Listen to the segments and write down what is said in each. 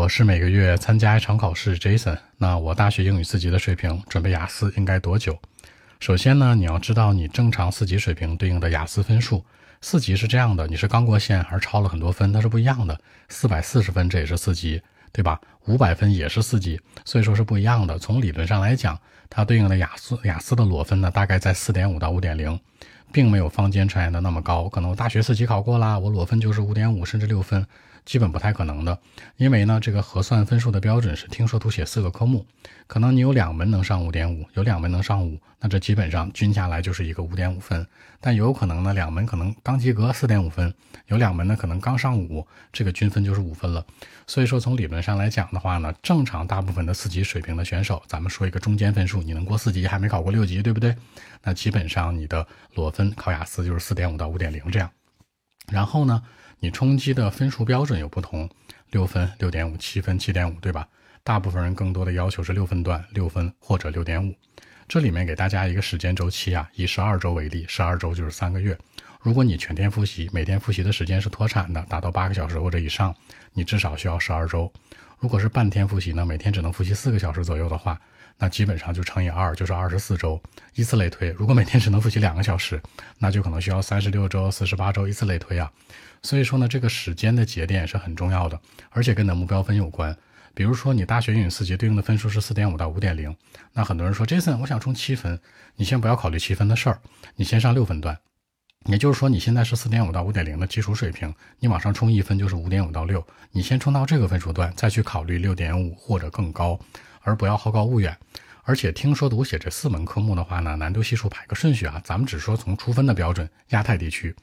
我是每个月参加一场考试，Jason。那我大学英语四级的水平，准备雅思应该多久？首先呢，你要知道你正常四级水平对应的雅思分数。四级是这样的，你是刚过线还是超了很多分，它是不一样的。四百四十分这也是四级，对吧？五百分也是四级，所以说是不一样的。从理论上来讲，它对应的雅思雅思的裸分呢，大概在四点五到五点零，并没有坊间传言的那么高。可能我大学四级考过啦，我裸分就是五点五甚至六分。基本不太可能的，因为呢，这个核算分数的标准是听说读写四个科目，可能你有两门能上五点五，有两门能上五，那这基本上均下来就是一个五点五分。但有可能呢，两门可能刚及格四点五分，有两门呢可能刚上五，这个均分就是五分了。所以说从理论上来讲的话呢，正常大部分的四级水平的选手，咱们说一个中间分数，你能过四级还没考过六级，对不对？那基本上你的裸分考雅思就是四点五到五点零这样。然后呢？你冲击的分数标准有不同，六分、六点五、七分、七点五，对吧？大部分人更多的要求是六分段、六分或者六点五。这里面给大家一个时间周期啊，以十二周为例，十二周就是三个月。如果你全天复习，每天复习的时间是脱产的，达到八个小时或者以上，你至少需要十二周。如果是半天复习呢，每天只能复习四个小时左右的话。那基本上就乘以二，就是二十四周，依次类推。如果每天只能复习两个小时，那就可能需要三十六周、四十八周，依次类推啊。所以说呢，这个时间的节点是很重要的，而且跟你的目标分有关。比如说你大学英语四级对应的分数是四点五到五点零，那很多人说，Jason，我想冲七分，你先不要考虑七分的事儿，你先上六分段。也就是说，你现在是四点五到五点零的基础水平，你往上冲一分就是五点五到六，你先冲到这个分数段，再去考虑六点五或者更高。而不要好高骛远，而且听说读写这四门科目的话呢，难度系数排个顺序啊，咱们只说从出分的标准，亚太地区，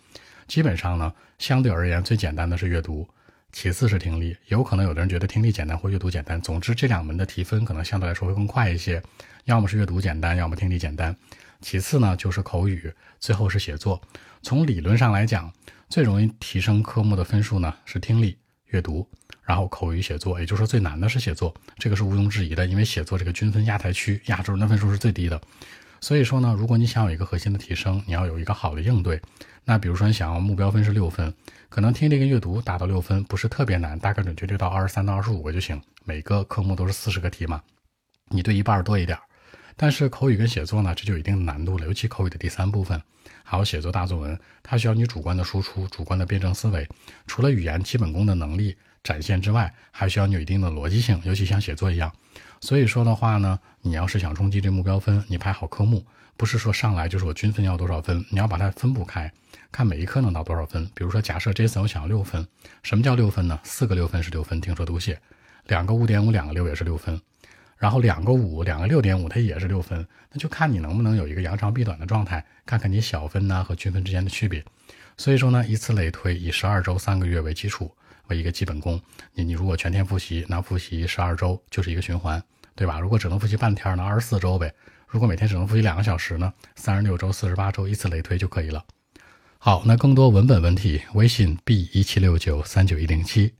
基本上呢，相对而言最简单的是阅读，其次是听力，有可能有的人觉得听力简单或阅读简单，总之这两门的提分可能相对来说会更快一些，要么是阅读简单，要么听力简单，其次呢就是口语，最后是写作。从理论上来讲，最容易提升科目的分数呢是听力、阅读。然后口语写作，也就是说最难的是写作，这个是毋庸置疑的，因为写作这个均分亚太区亚洲人的分数是最低的。所以说呢，如果你想有一个核心的提升，你要有一个好的应对。那比如说你想要目标分是六分，可能听力跟阅读达到六分不是特别难，大概准确率到二十三到二十五个就行。每个科目都是四十个题嘛，你对一半多一点。但是口语跟写作呢，这就有一定的难度了，尤其口语的第三部分，还有写作大作文，它需要你主观的输出、主观的辩证思维，除了语言基本功的能力。展现之外，还需要你有一定的逻辑性，尤其像写作一样。所以说的话呢，你要是想冲击这目标分，你排好科目，不是说上来就是我均分要多少分，你要把它分布开，看每一科能到多少分。比如说，假设这次我想要六分，什么叫六分呢？四个六分是六分，听说读写，两个五点五，两个六也是六分，然后两个五，两个六点五，它也是六分，那就看你能不能有一个扬长避短的状态，看看你小分呢和均分之间的区别。所以说呢，以此类推，以十二周三个月为基础。为一个基本功，你你如果全天复习，那复习十二周就是一个循环，对吧？如果只能复习半天呢，二十四周呗。如果每天只能复习两个小时呢，三十六周、四十八周，以此类推就可以了。好，那更多文本问题，微信 b 一七六九三九一零七。